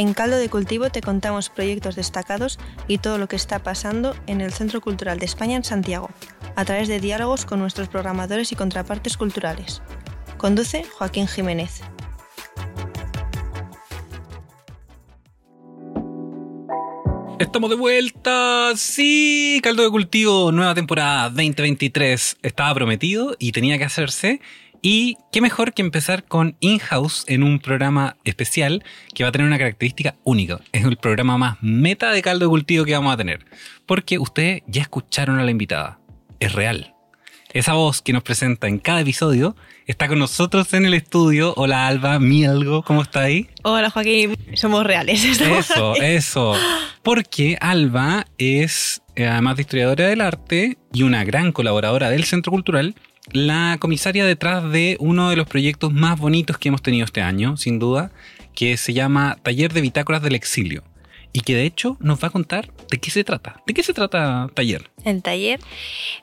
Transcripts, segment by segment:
En Caldo de Cultivo te contamos proyectos destacados y todo lo que está pasando en el Centro Cultural de España en Santiago, a través de diálogos con nuestros programadores y contrapartes culturales. Conduce Joaquín Jiménez. Estamos de vuelta. Sí, Caldo de Cultivo, nueva temporada 2023. Estaba prometido y tenía que hacerse. Y qué mejor que empezar con In-House en un programa especial que va a tener una característica única. Es el programa más meta de caldo de cultivo que vamos a tener. Porque ustedes ya escucharon a la invitada. Es real. Esa voz que nos presenta en cada episodio está con nosotros en el estudio. Hola Alba, mi algo, ¿cómo está ahí? Hola Joaquín, somos reales. Eso, eso. Porque Alba es, eh, además de historiadora del arte y una gran colaboradora del Centro Cultural, la comisaria detrás de uno de los proyectos más bonitos que hemos tenido este año, sin duda, que se llama Taller de Bitácoras del Exilio. Y que de hecho nos va a contar de qué se trata. ¿De qué se trata taller? El taller.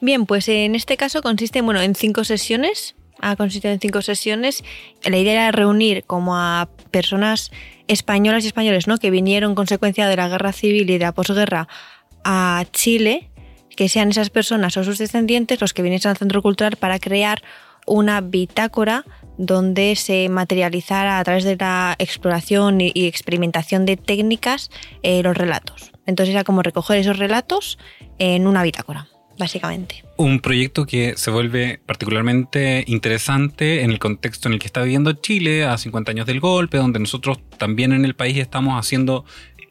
Bien, pues en este caso consiste bueno, en cinco sesiones. Ha consistido en cinco sesiones. La idea era reunir como a personas españolas y españoles ¿no? que vinieron consecuencia de la guerra civil y de la posguerra a Chile que sean esas personas o sus descendientes los que viniesen al centro cultural para crear una bitácora donde se materializara a través de la exploración y experimentación de técnicas eh, los relatos. Entonces era como recoger esos relatos en una bitácora, básicamente. Un proyecto que se vuelve particularmente interesante en el contexto en el que está viviendo Chile a 50 años del golpe, donde nosotros también en el país estamos haciendo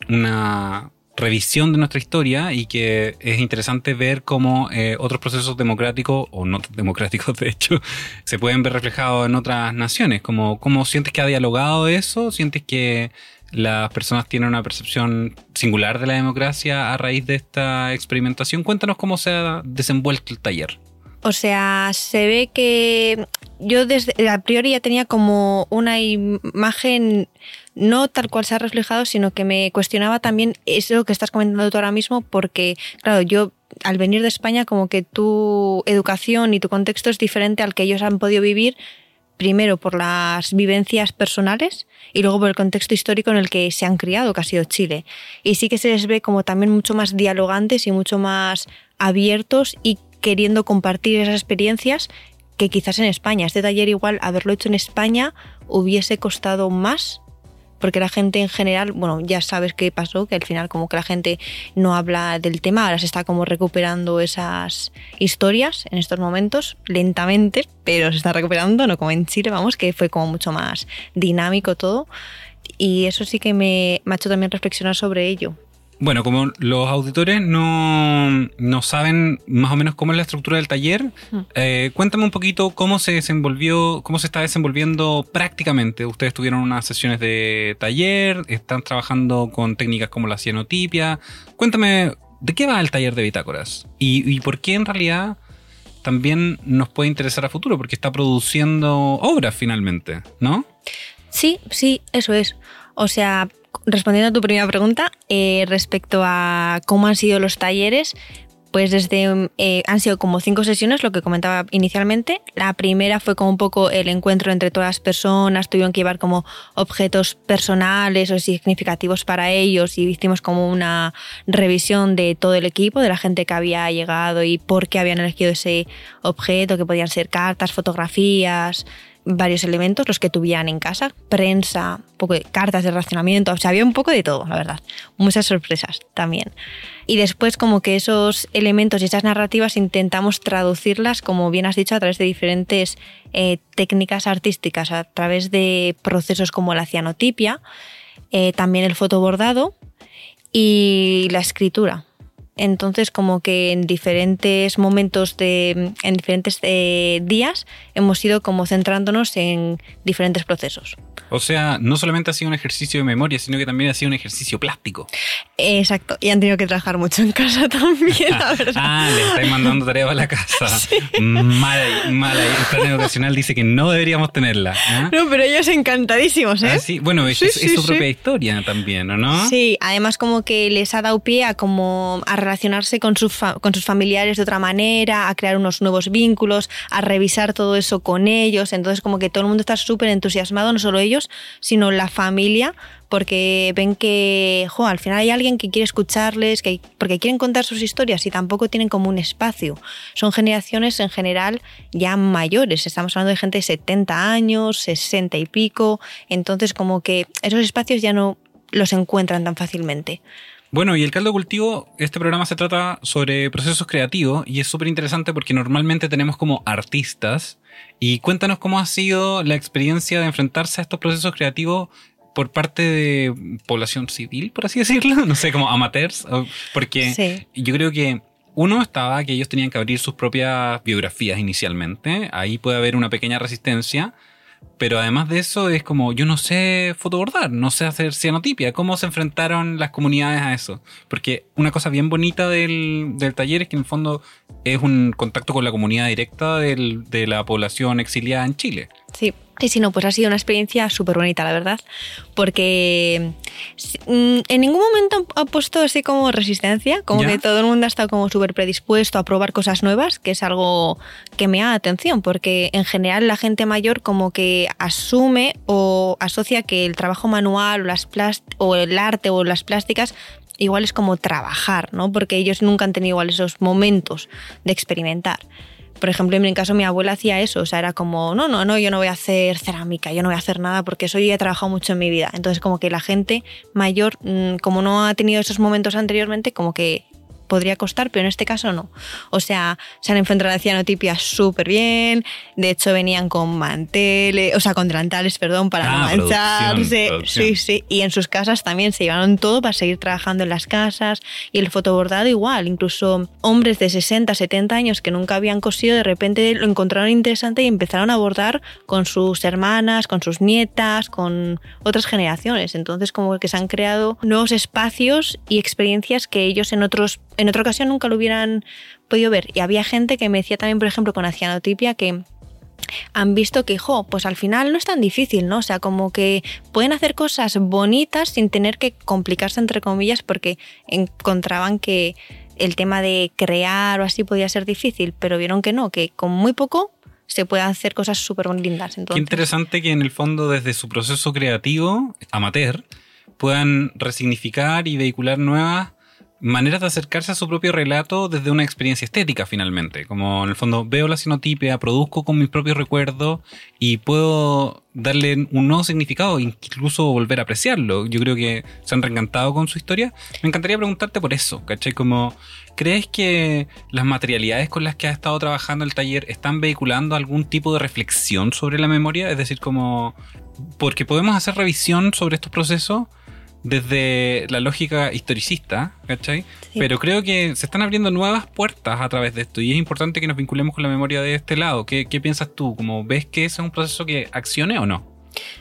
una revisión de nuestra historia y que es interesante ver cómo eh, otros procesos democráticos, o no democráticos de hecho, se pueden ver reflejados en otras naciones. Como, ¿Cómo sientes que ha dialogado eso? ¿Sientes que las personas tienen una percepción singular de la democracia a raíz de esta experimentación? Cuéntanos cómo se ha desenvuelto el taller. O sea, se ve que yo desde a priori ya tenía como una imagen no tal cual se ha reflejado, sino que me cuestionaba también eso que estás comentando tú ahora mismo, porque, claro, yo al venir de España, como que tu educación y tu contexto es diferente al que ellos han podido vivir, primero por las vivencias personales y luego por el contexto histórico en el que se han criado, que ha sido Chile. Y sí que se les ve como también mucho más dialogantes y mucho más abiertos y queriendo compartir esas experiencias que quizás en España. Este taller igual, haberlo hecho en España, hubiese costado más porque la gente en general, bueno, ya sabes qué pasó, que al final como que la gente no habla del tema, ahora se está como recuperando esas historias en estos momentos, lentamente, pero se está recuperando, no como en Chile, vamos, que fue como mucho más dinámico todo. Y eso sí que me, me ha hecho también reflexionar sobre ello, bueno, como los auditores no, saben más o menos cómo es la estructura del taller, eh, cuéntame un poquito cómo se desenvolvió, cómo se está desenvolviendo prácticamente. Ustedes tuvieron unas sesiones de taller, están trabajando con técnicas como la cianotipia. Cuéntame, ¿de qué va el taller de bitácoras? Y, y por qué en realidad también nos puede interesar a futuro, porque está produciendo obras finalmente, ¿no? Sí, sí, eso es. O sea, respondiendo a tu primera pregunta, eh, respecto a cómo han sido los talleres, pues desde eh, han sido como cinco sesiones, lo que comentaba inicialmente. La primera fue como un poco el encuentro entre todas las personas, tuvieron que llevar como objetos personales o significativos para ellos y hicimos como una revisión de todo el equipo, de la gente que había llegado y por qué habían elegido ese objeto, que podían ser cartas, fotografías, varios elementos, los que tuvieran en casa, prensa, poco cartas de racionamiento, o sea, había un poco de todo, la verdad. Muchas sorpresas también. Y después como que esos elementos y esas narrativas intentamos traducirlas, como bien has dicho, a través de diferentes eh, técnicas artísticas, a través de procesos como la cianotipia, eh, también el fotobordado y la escritura. Entonces, como que en diferentes momentos de, en diferentes eh, días, hemos ido como centrándonos en diferentes procesos. O sea, no solamente ha sido un ejercicio de memoria, sino que también ha sido un ejercicio plástico. Exacto, y han tenido que trabajar mucho en casa también, la verdad. ah, le estáis mandando tareas a la casa. Mala, mala. El plan educacional dice que no deberíamos tenerla. ¿eh? No, pero ellos encantadísimos, ¿eh? Ah, sí. Bueno, es, su propia historia también, ¿no? Sí, además como que les ha dado pie a como a relacionarse con, con sus familiares de otra manera, a crear unos nuevos vínculos, a revisar todo eso con ellos. Entonces como que todo el mundo está súper entusiasmado, no solo ellos, sino la familia, porque ven que al final hay alguien que quiere escucharles, que, porque quieren contar sus historias y tampoco tienen como un espacio. Son generaciones en general ya mayores, estamos hablando de gente de 70 años, 60 y pico, entonces como que esos espacios ya no los encuentran tan fácilmente. Bueno, y el caldo cultivo, este programa se trata sobre procesos creativos y es súper interesante porque normalmente tenemos como artistas. Y cuéntanos cómo ha sido la experiencia de enfrentarse a estos procesos creativos por parte de población civil, por así decirlo, no sé, como amateurs, porque yo creo que uno estaba que ellos tenían que abrir sus propias biografías inicialmente, ahí puede haber una pequeña resistencia, pero además de eso es como, yo no sé fotobordar, no sé hacer cianotipia. ¿Cómo se enfrentaron las comunidades a eso? Porque una cosa bien bonita del, del taller es que en el fondo es un contacto con la comunidad directa del, de la población exiliada en Chile. Sí. Y si no, pues ha sido una experiencia súper bonita, la verdad, porque mm, en ningún momento ha puesto así como resistencia, como que todo el mundo ha estado como súper predispuesto a probar cosas nuevas, que es algo que me da atención, porque en general la gente mayor como que asume o asocia que el trabajo manual o, las o el arte o las plásticas igual es como trabajar, ¿no? Porque ellos nunca han tenido igual esos momentos de experimentar por ejemplo, en mi caso mi abuela hacía eso, o sea, era como, no, no, no, yo no voy a hacer cerámica, yo no voy a hacer nada porque eso yo ya he trabajado mucho en mi vida. Entonces, como que la gente mayor, mm, como no ha tenido esos momentos anteriormente, como que podría costar, pero en este caso no. O sea, se han enfrentado a la cianotipia súper bien, de hecho venían con manteles, o sea, con delantales, perdón, para no ah, mancharse. Sí, sí, y en sus casas también se llevaron todo para seguir trabajando en las casas y el fotobordado igual, incluso hombres de 60, 70 años que nunca habían cosido, de repente lo encontraron interesante y empezaron a bordar con sus hermanas, con sus nietas, con otras generaciones. Entonces, como que se han creado nuevos espacios y experiencias que ellos en otros en otra ocasión nunca lo hubieran podido ver. Y había gente que me decía también, por ejemplo, con cianotipia que han visto que, jo, pues al final no es tan difícil, ¿no? O sea, como que pueden hacer cosas bonitas sin tener que complicarse, entre comillas, porque encontraban que el tema de crear o así podía ser difícil, pero vieron que no, que con muy poco se puede hacer cosas súper lindas. Qué interesante que en el fondo desde su proceso creativo, amateur, puedan resignificar y vehicular nuevas maneras de acercarse a su propio relato desde una experiencia estética finalmente. Como en el fondo veo la sinotipia, produzco con mis propios recuerdos y puedo darle un nuevo significado, incluso volver a apreciarlo. Yo creo que se han reencantado con su historia. Me encantaría preguntarte por eso, ¿cachai? Como, ¿crees que las materialidades con las que has estado trabajando el taller están vehiculando algún tipo de reflexión sobre la memoria? Es decir, como, porque podemos hacer revisión sobre estos procesos desde la lógica historicista, ¿cachai? Pero creo que se están abriendo nuevas puertas a través de esto y es importante que nos vinculemos con la memoria de este lado. ¿Qué, qué piensas tú? ¿Cómo ves que ese es un proceso que accione o no?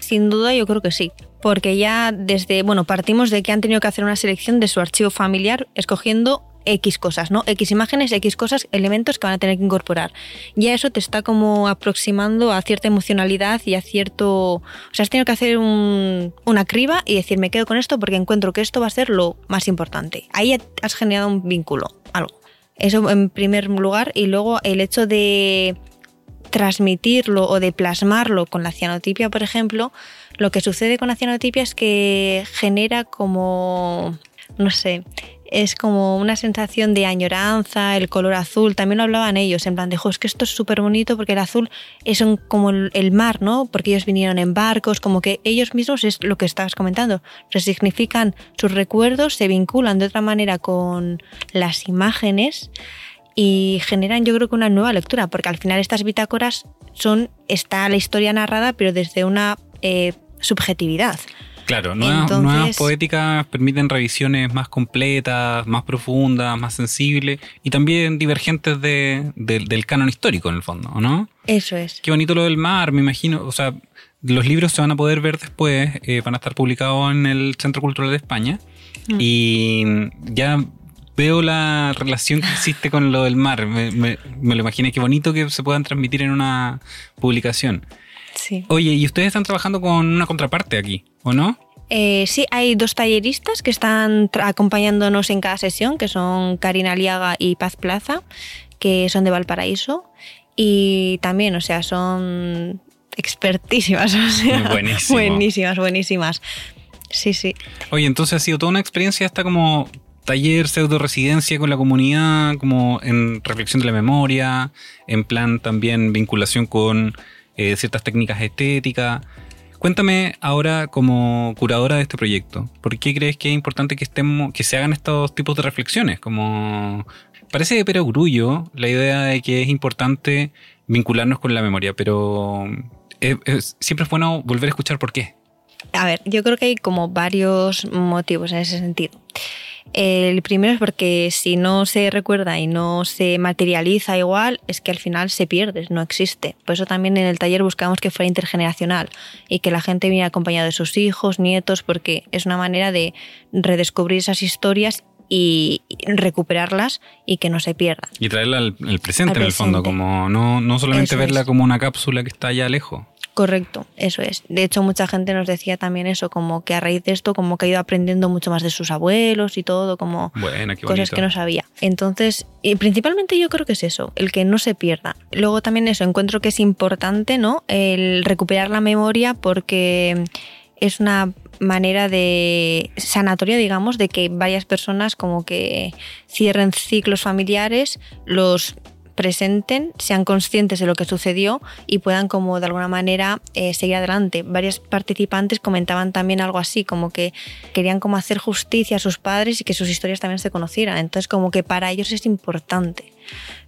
Sin duda yo creo que sí, porque ya desde, bueno, partimos de que han tenido que hacer una selección de su archivo familiar escogiendo X cosas, ¿no? X imágenes, X cosas, elementos que van a tener que incorporar. Ya eso te está como aproximando a cierta emocionalidad y a cierto... O sea, has tenido que hacer una criba y decir, me quedo con esto porque encuentro que esto va a ser lo más importante. Ahí has generado un vínculo, algo. Eso en primer lugar y luego el hecho de transmitirlo o de plasmarlo con la cianotipia, por ejemplo, lo que sucede con la cianotipia es que genera como, no sé, es como una sensación de añoranza, el color azul, también lo hablaban ellos, en plan de, es que esto es súper bonito porque el azul es como el mar, ¿no? Porque ellos vinieron en barcos, como que ellos mismos es lo que estabas comentando, resignifican sus recuerdos, se vinculan de otra manera con las imágenes y generan yo creo que una nueva lectura, porque al final estas bitácoras son, está la historia narrada, pero desde una eh, subjetividad. Claro, nuevas, poéticas permiten revisiones más completas, más profundas, más sensibles y también divergentes de, del canon histórico en el fondo, ¿no? Eso es. Qué bonito lo del mar, me imagino, o sea, los libros se van a poder ver después, eh, van a estar publicados en el Centro Cultural de España. Mm. Y ya veo la relación que existe con lo del mar. Me, me- me lo imaginé, qué bonito que se puedan transmitir en una publicación. Sí. Oye, y ustedes están trabajando con una contraparte aquí, ¿o no? Eh, sí, hay dos talleristas que están acompañándonos en cada sesión, que son Karina Aliaga y Paz Plaza, que son de Valparaíso. Y también, o sea, son expertísimas. O sea, Buenísimo. Buenísimas, buenísimas. Sí, sí. Oye, entonces ha sido toda una experiencia esta como taller, pseudo residencia con la comunidad, como en reflexión de la memoria, en plan también vinculación con eh, ciertas técnicas estéticas. Cuéntame ahora como curadora de este proyecto, ¿por qué crees que es importante que estemos, que se hagan estos tipos de reflexiones? Como parece de perogrullo la idea de que es importante vincularnos con la memoria, pero es- es- siempre es bueno volver a escuchar por qué. A ver, yo creo que hay como varios motivos en ese sentido. El primero es porque si no se recuerda y no se materializa igual, es que al final se pierde, no existe. Por eso también en el taller buscamos que fuera intergeneracional y que la gente viniera acompañada de sus hijos, nietos, porque es una manera de redescubrir esas historias y recuperarlas y que no se pierdan. Y traerla al, al presente Al en el fondo, como no, no solamente Eso verla es. como una cápsula que está allá lejos. Correcto, eso es. De hecho, mucha gente nos decía también eso, como que a raíz de esto, como que ha ido aprendiendo mucho más de sus abuelos y todo, como cosas que no sabía. Entonces, y principalmente yo creo que es eso, el que no se pierda. Luego también eso, encuentro que es importante, ¿no? El recuperar la memoria porque es una manera de sanatoria, digamos, de que varias personas como que cierren ciclos familiares, los presenten, sean conscientes de lo que sucedió y puedan como de alguna manera eh, seguir adelante. Varios participantes comentaban también algo así, como que querían como hacer justicia a sus padres y que sus historias también se conocieran. Entonces como que para ellos es importante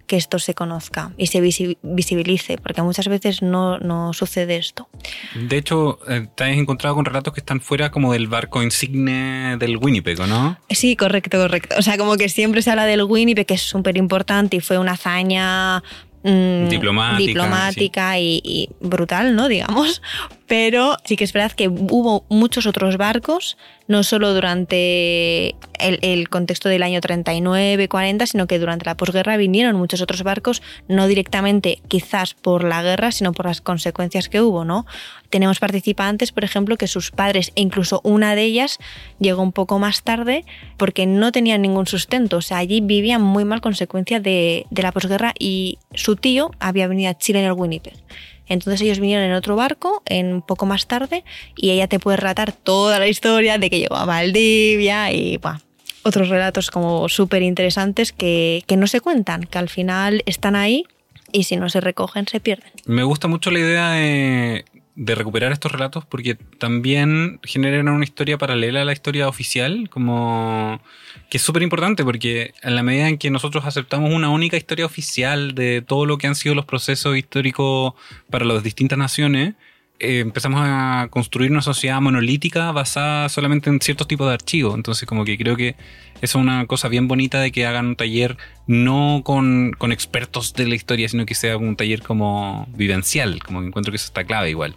que esto se conozca y se visi- visibilice, porque muchas veces no, no sucede esto. De hecho, eh, te has encontrado con relatos que están fuera como del barco insigne del Winnipeg, ¿o ¿no? Sí, correcto, correcto. O sea, como que siempre se habla del Winnipeg, que es súper importante y fue una hazaña mm, Diplomática, y brutal, ¿no? Digamos. Pero sí que es verdad que hubo muchos otros barcos, no solo durante el, el contexto del año 39, 40, sino que durante la posguerra vinieron muchos otros barcos, no directamente quizás por la guerra, sino por las consecuencias que hubo, ¿no? Tenemos participantes, por ejemplo, que sus padres, e incluso una de ellas, llegó un poco más tarde porque no tenían ningún sustento. O sea, allí vivían muy mal consecuencia de, de la posguerra y su tío había venido a Chile en el Winnipeg. Entonces ellos vinieron en otro barco, en un poco más tarde, y ella te puede relatar toda la historia de que llegó a Valdivia y buah, otros relatos como súper interesantes que, que no se cuentan, que al final están ahí y si no se recogen se pierden. Me gusta mucho la idea de, de recuperar estos relatos porque también generan una historia paralela a la historia oficial, como que es súper importante porque en la medida en que nosotros aceptamos una única historia oficial de todo lo que han sido los procesos históricos para las distintas naciones, eh, empezamos a construir una sociedad monolítica basada solamente en ciertos tipos de archivos. Entonces, como que creo que es una cosa bien bonita de que hagan un taller no con, con expertos de la historia, sino que sea un taller como vivencial, como que encuentro que eso está clave igual.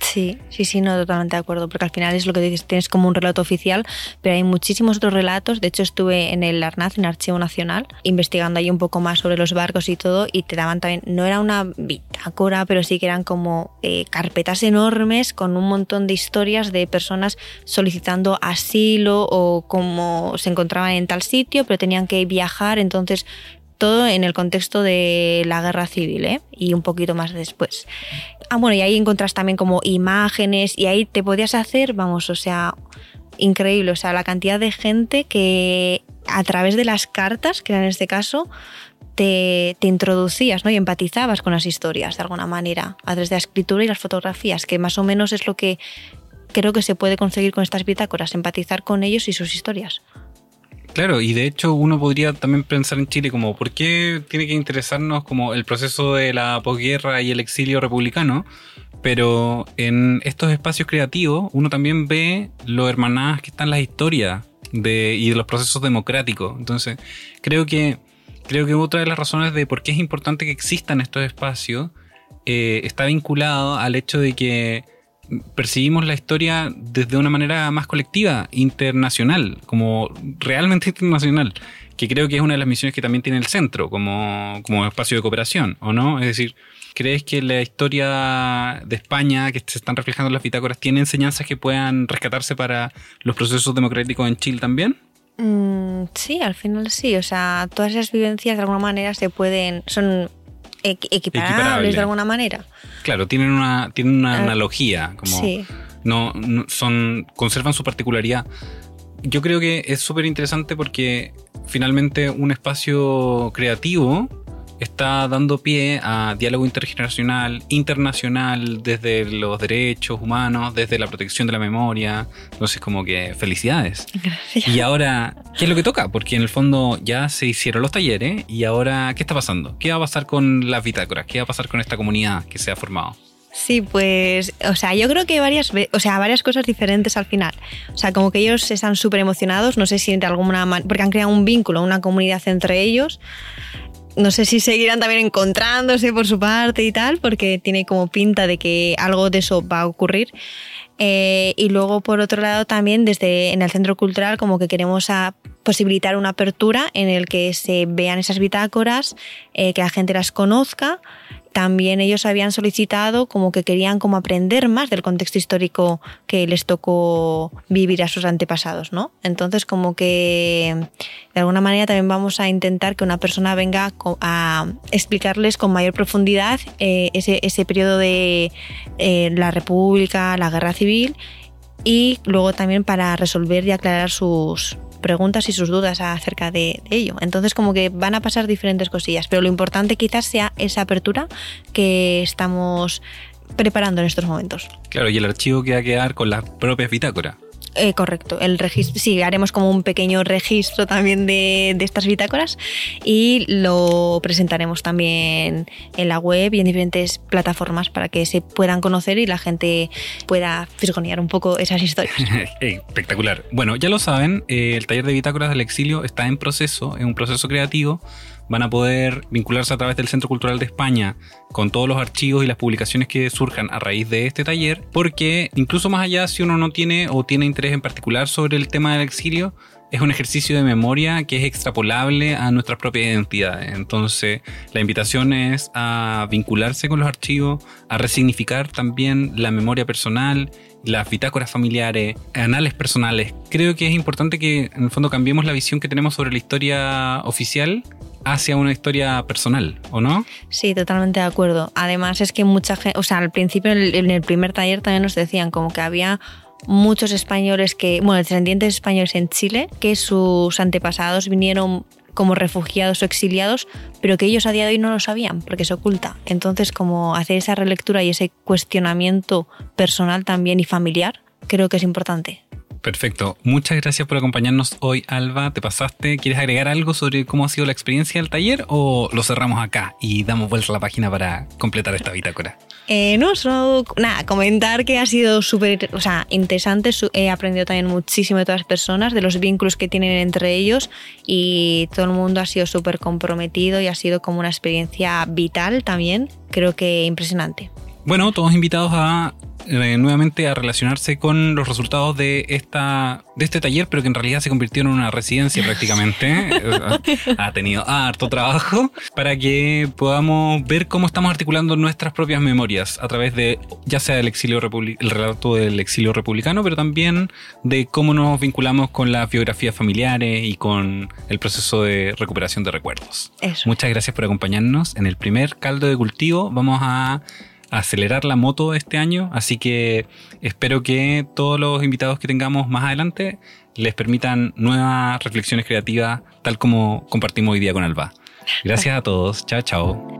Sí, sí, sí, no, totalmente de acuerdo, porque al final es lo que dices, tienes como un relato oficial, pero hay muchísimos otros relatos. De hecho, estuve en el ARNAZ, en el Archivo Nacional, investigando ahí un poco más sobre los barcos y todo, y te daban también, no era una bitácora, pero sí que eran como eh, carpetas enormes con un montón de historias de personas solicitando asilo o como se encontraban en tal sitio, pero tenían que viajar, entonces todo en el contexto de la guerra civil ¿eh? y un poquito más después. Ah, bueno, y ahí encontras también como imágenes y ahí te podías hacer, vamos, o sea, increíble, o sea, la cantidad de gente que a través de las cartas, que en este caso, te, te introducías ¿no? y empatizabas con las historias de alguna manera, a través de la escritura y las fotografías, que más o menos es lo que creo que se puede conseguir con estas bitácoras, empatizar con ellos y sus historias. Claro, y de hecho uno podría también pensar en Chile como ¿por qué tiene que interesarnos como el proceso de la posguerra y el exilio republicano? Pero en estos espacios creativos uno también ve lo hermanadas que están las historias de, y de los procesos democráticos. Entonces, creo que, creo que otra de las razones de por qué es importante que existan estos espacios eh, está vinculado al hecho de que percibimos la historia desde una manera más colectiva, internacional, como realmente internacional, que creo que es una de las misiones que también tiene el centro como, como espacio de cooperación, ¿o no? Es decir, ¿crees que la historia de España que se están reflejando en las bitácoras tiene enseñanzas que puedan rescatarse para los procesos democráticos en Chile también? Mm, sí, al final sí. O sea, todas esas vivencias de alguna manera se pueden. son equiparables de alguna manera. Claro, tienen una, tienen una ah, analogía. Como sí. no, son. conservan su particularidad. Yo creo que es súper interesante porque finalmente un espacio creativo está dando pie a diálogo intergeneracional, internacional, desde los derechos humanos, desde la protección de la memoria. Entonces, como que felicidades. Gracias. Y ahora, ¿qué es lo que toca? Porque en el fondo ya se hicieron los talleres y ahora, ¿qué está pasando? ¿Qué va a pasar con las bitácoras? ¿Qué va a pasar con esta comunidad que se ha formado? Sí, pues, o sea, yo creo que varias, o sea, varias cosas diferentes al final. O sea, como que ellos están súper emocionados, no sé si de alguna manera, porque han creado un vínculo, una comunidad entre ellos no sé si seguirán también encontrándose por su parte y tal, porque tiene como pinta de que algo de eso va a ocurrir. Eh, y luego, por otro lado, también desde en el centro cultural, como que queremos posibilitar una apertura en el que se vean esas bitácoras, eh, que la gente las conozca también ellos habían solicitado como que querían como aprender más del contexto histórico que les tocó vivir a sus antepasados, ¿no? Entonces como que de alguna manera también vamos a intentar que una persona venga a explicarles con mayor profundidad eh, ese, ese, periodo de eh, la República, la Guerra Civil y luego también para resolver y aclarar sus, preguntas y sus dudas acerca de, ello. Entonces como que van a pasar diferentes cosillas, pero lo importante quizás sea esa apertura que estamos preparando en estos momentos. Claro, y el archivo que va a quedar con las propias bitácoras. Eh, correcto, el registro, sí, haremos como un pequeño registro también de, estas bitácoras y lo presentaremos también en la web y en diferentes plataformas para que se puedan conocer y la gente pueda fisgonear un poco esas historias. Espectacular. Bueno, ya lo saben, eh, el taller de bitácoras del exilio está en proceso, es un proceso creativo van a poder vincularse a través del Centro Cultural de España con todos los archivos y las publicaciones que surjan a raíz de este taller, porque incluso más allá si uno no tiene o tiene interés en particular sobre el tema del exilio, es un ejercicio de memoria que es extrapolable a nuestras propias identidades. Entonces, la invitación es a vincularse con los archivos, a resignificar también la memoria personal, las bitácoras familiares, anales personales. Creo que es importante que en el fondo cambiemos la visión que tenemos sobre la historia oficial hacia una historia personal, ¿o no? Sí, totalmente de acuerdo. Además es que mucha gente, o sea, al principio en el primer taller también nos decían como que había muchos españoles que, bueno, descendientes españoles en Chile, que sus antepasados vinieron como refugiados o exiliados, pero que ellos a día de hoy no lo sabían porque se oculta. Entonces, como hacer esa relectura y ese cuestionamiento personal también y familiar, creo que es importante. Perfecto. Muchas gracias por acompañarnos hoy, Alba. ¿Te pasaste? ¿Quieres agregar algo sobre cómo ha sido la experiencia del taller o lo cerramos acá y damos vuelta a la página para completar esta bitácora? Eh, no, solo nada, comentar que ha sido súper o sea, interesante. He aprendido también muchísimo de todas las personas, de los vínculos que tienen entre ellos y todo el mundo ha sido súper comprometido y ha sido como una experiencia vital también. Creo que impresionante. Bueno, todos invitados a eh, nuevamente a relacionarse con los resultados de esta de este taller, pero que en realidad se convirtió en una residencia prácticamente. ha tenido harto trabajo para que podamos ver cómo estamos articulando nuestras propias memorias a través de ya sea el exilio el relato del exilio republicano, pero también de cómo nos vinculamos con las biografías familiares y con el proceso de recuperación de recuerdos. Muchas gracias por acompañarnos en el primer caldo de cultivo. Vamos a acelerar la moto este año, así que espero que todos los invitados que tengamos más adelante les permitan nuevas reflexiones creativas, tal como compartimos hoy día con Alba. Gracias a todos, chao, chao.